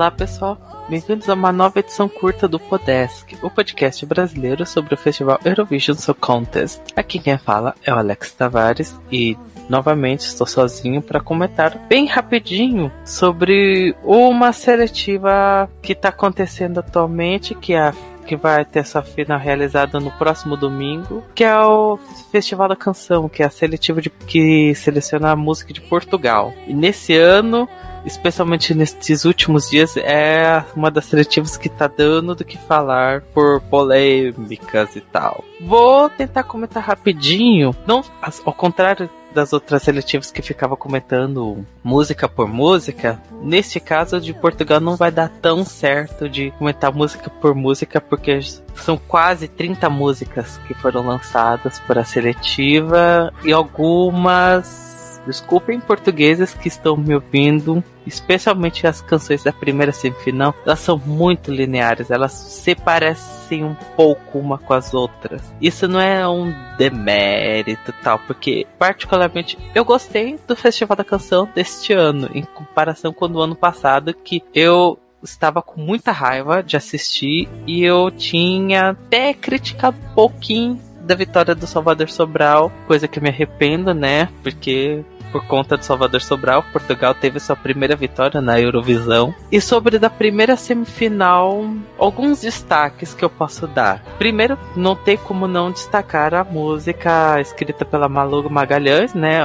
Olá pessoal, bem-vindos a uma nova edição curta do Podesk, o podcast brasileiro sobre o festival Eurovision Song Contest. Aqui quem fala é o Alex Tavares e novamente estou sozinho para comentar bem rapidinho sobre uma seletiva que está acontecendo atualmente, que é a que vai ter sua final realizada no próximo domingo, que é o Festival da Canção, que é a seletiva de, que seleciona a música de Portugal. E nesse ano especialmente nesses últimos dias, é uma das seletivas que tá dando do que falar por polêmicas e tal. Vou tentar comentar rapidinho, não ao contrário das outras seletivas que ficava comentando música por música, neste caso de Portugal não vai dar tão certo de comentar música por música, porque são quase 30 músicas que foram lançadas para a seletiva e algumas Desculpem portugueses que estão me ouvindo, especialmente as canções da primeira semifinal, elas são muito lineares, elas se parecem um pouco uma com as outras. Isso não é um demérito tal, porque particularmente eu gostei do Festival da Canção deste ano, em comparação com o ano passado, que eu estava com muita raiva de assistir e eu tinha até criticado um pouquinho da vitória do Salvador Sobral, coisa que eu me arrependo, né? Porque por conta do Salvador Sobral, Portugal teve sua primeira vitória na Eurovisão. E sobre da primeira semifinal, alguns destaques que eu posso dar. Primeiro, não tem como não destacar a música escrita pela Malu Magalhães, né?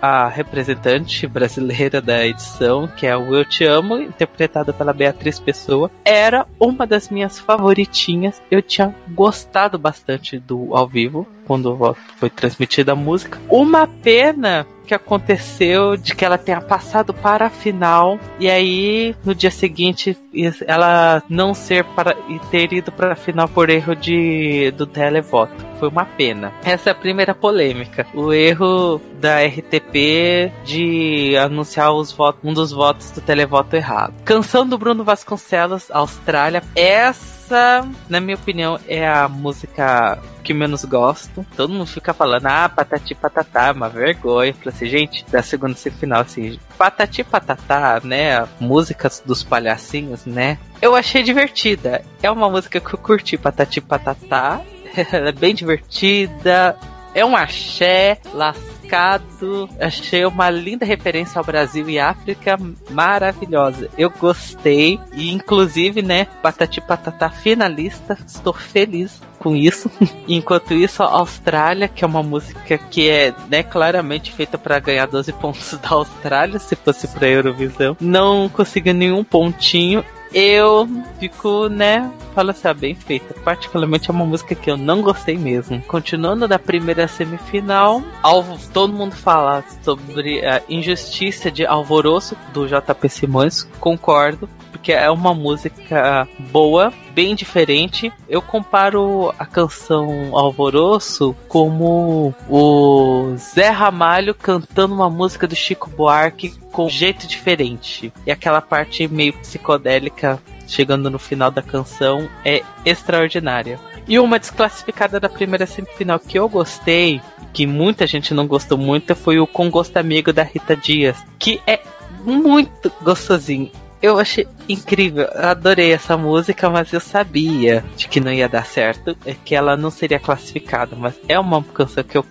a representante brasileira da edição, que é o Eu Te Amo, interpretada pela Beatriz Pessoa, era uma das minhas favoritinhas. Eu tinha gostado bastante do ao vivo, quando foi transmitida a música. Uma pena que aconteceu de que ela tenha passado para a final e aí no dia seguinte ela não ser para e ter ido para a final por erro de do televoto. Foi uma pena. Essa é a primeira polêmica. O erro da RTP de anunciar os votos, um dos votos do televoto errado. Canção do Bruno Vasconcelos, Austrália. Essa, na minha opinião, é a música que menos gosto. Todo mundo fica falando, ah, patati patatá, uma vergonha. Falei assim, gente, da segunda semifinal, assim, patati patatá, né? Músicas dos palhacinhos, né? Eu achei divertida. É uma música que eu curti, patati patatá. Ela é bem divertida. É um axé lascado. Achei uma linda referência ao Brasil e África maravilhosa. Eu gostei. E inclusive, né, Patati Patatá finalista. Estou feliz com isso. Enquanto isso, Austrália, que é uma música que é né, claramente feita para ganhar 12 pontos da Austrália, se fosse para Eurovisão, não conseguiu nenhum pontinho eu fico, né, fala assim, ah, bem feita. Particularmente é uma música que eu não gostei mesmo. Continuando da primeira semifinal, Alvo, todo mundo fala sobre a injustiça de Alvoroço do JP Simões, concordo porque é uma música boa, bem diferente. Eu comparo a canção Alvoroço como o Zé Ramalho cantando uma música do Chico Buarque com um jeito diferente. E aquela parte meio psicodélica chegando no final da canção é extraordinária. E uma desclassificada da primeira semifinal que eu gostei, que muita gente não gostou muito, foi o Com Gosto Amigo da Rita Dias, que é muito gostosinho. Eu achei incrível, adorei essa música, mas eu sabia de que não ia dar certo, é que ela não seria classificada, mas é uma canção que eu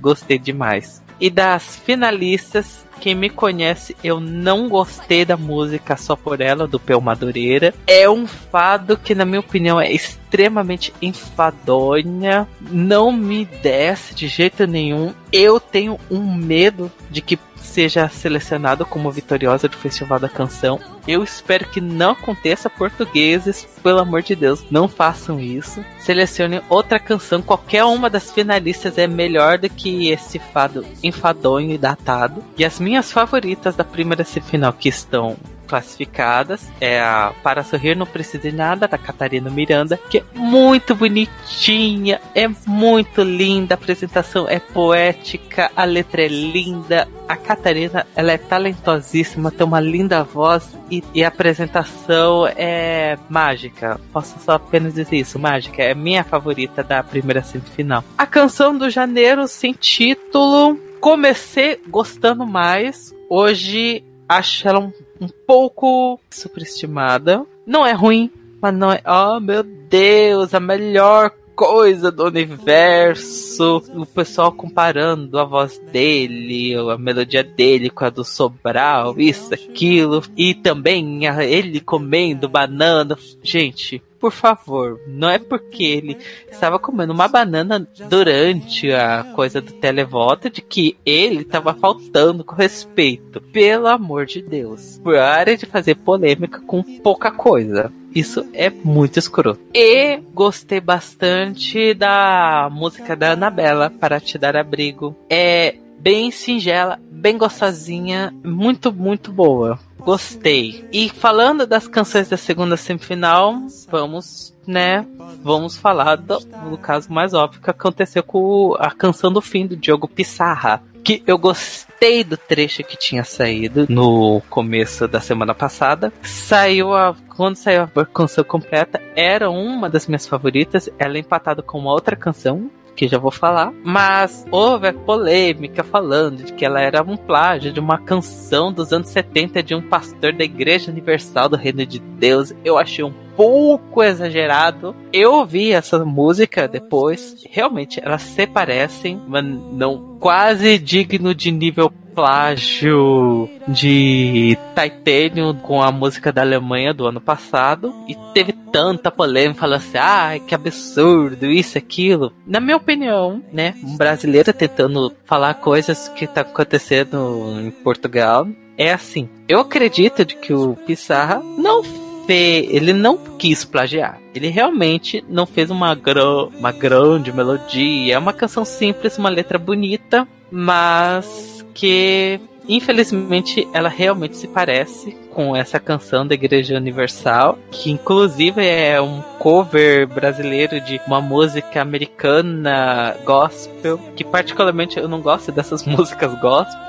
gostei demais. E das finalistas, quem me conhece, eu não gostei da música só por ela, do Peu Madureira. É um fado que, na minha opinião, é extremamente enfadonha. Não me desce de jeito nenhum. Eu tenho um medo de que seja selecionado como vitoriosa do Festival da Canção. Eu espero que não aconteça portugueses, pelo amor de Deus, não façam isso. Selecionem outra canção, qualquer uma das finalistas é melhor do que esse fado enfadonho e datado. E as minhas favoritas da primeira semifinal que estão classificadas. É a Para Sorrir Não Precisa de Nada, da Catarina Miranda, que é muito bonitinha, é muito linda, a apresentação é poética, a letra é linda, a Catarina, ela é talentosíssima, tem uma linda voz e, e, a apresentação é mágica. Posso só apenas dizer isso, mágica. É minha favorita da primeira semifinal. A canção do Janeiro sem título, comecei gostando mais. Hoje acho ela um, um pouco superestimada. Não é ruim, mas não é. Oh meu Deus, a melhor coisa do universo. O pessoal comparando a voz dele, a melodia dele com a do Sobral, isso, aquilo. E também ele comendo banana. Gente, por favor, não é porque ele estava comendo uma banana durante a coisa do televoto de que ele estava faltando com respeito. Pelo amor de Deus. Por área de fazer polêmica com pouca coisa. Isso é muito escroto. E gostei bastante da música da Anabela, Para Te Dar Abrigo. É bem singela, bem gostosinha, muito, muito boa. Gostei. E falando das canções da segunda semifinal, vamos, né? Vamos falar do, do caso mais óbvio que aconteceu com a canção do fim do Diogo Pissarra que eu gostei do trecho que tinha saído no começo da semana passada. Saiu a. Quando saiu a canção completa, era uma das minhas favoritas. Ela é empatada com uma outra canção, que já vou falar, mas houve a polêmica falando de que ela era um plágio de uma canção dos anos 70 de um pastor da Igreja Universal do Reino de Deus. Eu achei um pouco exagerado. Eu ouvi essa música depois, realmente elas se parecem, mas não quase digno de nível plágio de Titanium com a música da Alemanha do ano passado e teve tanta polêmica falando assim, ah, que absurdo, isso, aquilo. Na minha opinião, né, um brasileiro tentando falar coisas que tá acontecendo em Portugal, é assim. Eu acredito de que o Pissarra não ele não quis plagiar. Ele realmente não fez uma, gr uma grande melodia. É uma canção simples, uma letra bonita, mas porque infelizmente ela realmente se parece com essa canção da Igreja Universal, que inclusive é um cover brasileiro de uma música americana gospel, que particularmente eu não gosto dessas músicas gospel.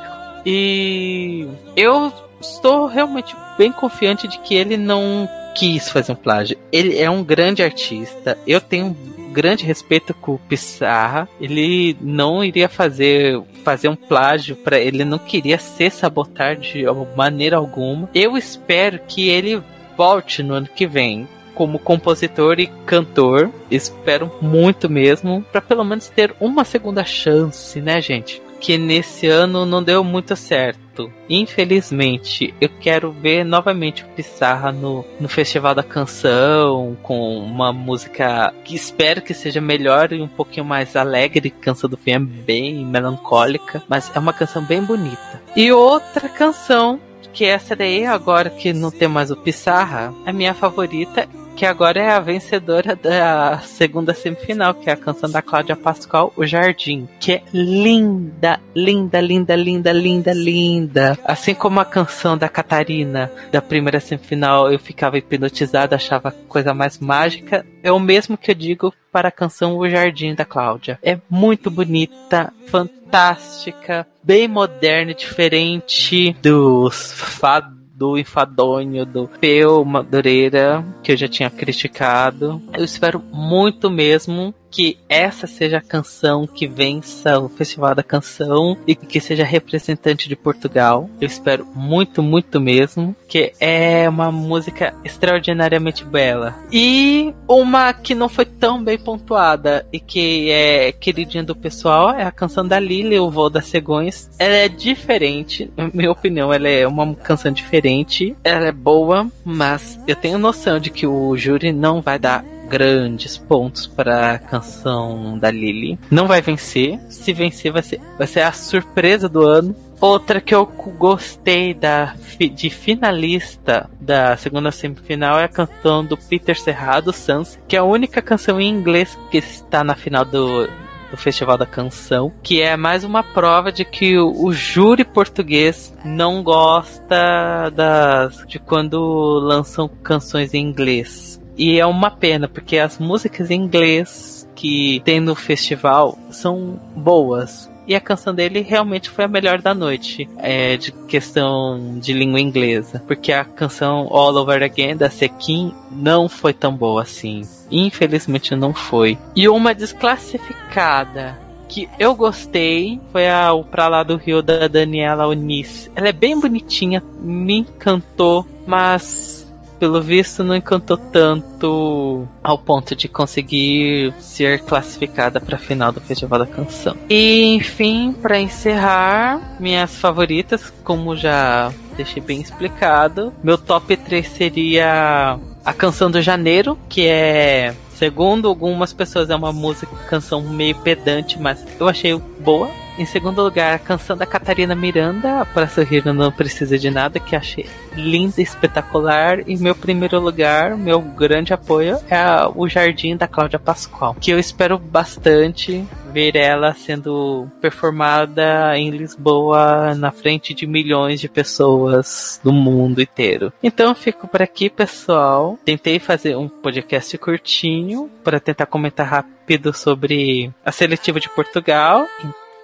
E eu estou realmente bem confiante de que ele não quis fazer um plágio. Ele é um grande artista. Eu tenho grande respeito com o Pissarra. Ele não iria fazer fazer um plágio para ele não queria se sabotar de maneira alguma. Eu espero que ele volte no ano que vem como compositor e cantor. Espero muito mesmo para pelo menos ter uma segunda chance, né, gente? Que nesse ano não deu muito certo. Infelizmente, eu quero ver novamente o Pissarra no, no Festival da Canção, com uma música que espero que seja melhor e um pouquinho mais alegre. Canção do filme é bem melancólica, mas é uma canção bem bonita. E outra canção que essa daí, agora que não tem mais o Pissarra, a minha favorita que agora é a vencedora da segunda semifinal, que é a canção da Cláudia Pascoal, O Jardim, que é linda, linda, linda, linda, linda, linda. Assim como a canção da Catarina da primeira semifinal, eu ficava hipnotizada, achava coisa mais mágica. É o mesmo que eu digo para a canção O Jardim da Cláudia. É muito bonita, fantástica, bem moderna, diferente dos fados do enfadonho do Peu Madureira, que eu já tinha criticado. Eu espero muito mesmo que essa seja a canção que vença o Festival da Canção e que seja representante de Portugal. Eu espero muito, muito mesmo, que é uma música extraordinariamente bela. E uma que não foi tão bem pontuada e que é queridinha do pessoal é a canção da Lily, O Voo das Cegões. Ela é diferente, na minha opinião, ela é uma canção diferente. Ela é boa, mas eu tenho noção de que o júri não vai dar grandes pontos para a canção da Lily. Não vai vencer. Se vencer, vai ser, vai ser a surpresa do ano. Outra que eu gostei da, de finalista da segunda semifinal é a canção do Peter Serrado, Sans, que é a única canção em inglês que está na final do, do Festival da Canção, que é mais uma prova de que o, o júri português não gosta das, de quando lançam canções em inglês. E é uma pena, porque as músicas em inglês que tem no festival são boas. E a canção dele realmente foi a melhor da noite, é, de questão de língua inglesa. Porque a canção All Over Again da Sequin não foi tão boa assim. Infelizmente não foi. E uma desclassificada que eu gostei foi a o Pra Lá do Rio da Daniela Unice. Ela é bem bonitinha, me encantou, mas pelo visto não encantou tanto ao ponto de conseguir ser classificada para a final do Festival da Canção. E enfim, para encerrar, minhas favoritas, como já deixei bem explicado, meu top 3 seria a canção do Janeiro, que é Segundo algumas pessoas é uma música, canção meio pedante, mas eu achei boa. Em segundo lugar, a canção da Catarina Miranda, Para Sorrir Não Precisa de Nada, que achei linda espetacular. E meu primeiro lugar, meu grande apoio, é o Jardim da Cláudia Pascoal, que eu espero bastante ver ela sendo performada em Lisboa na frente de milhões de pessoas do mundo inteiro. Então fico por aqui, pessoal. Tentei fazer um podcast curtinho para tentar comentar rápido sobre a seletiva de Portugal.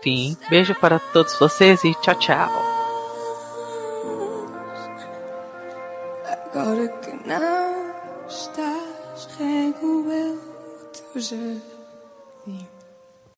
Enfim, beijo para todos vocês e tchau, tchau. Agora que não estás, rego eu teu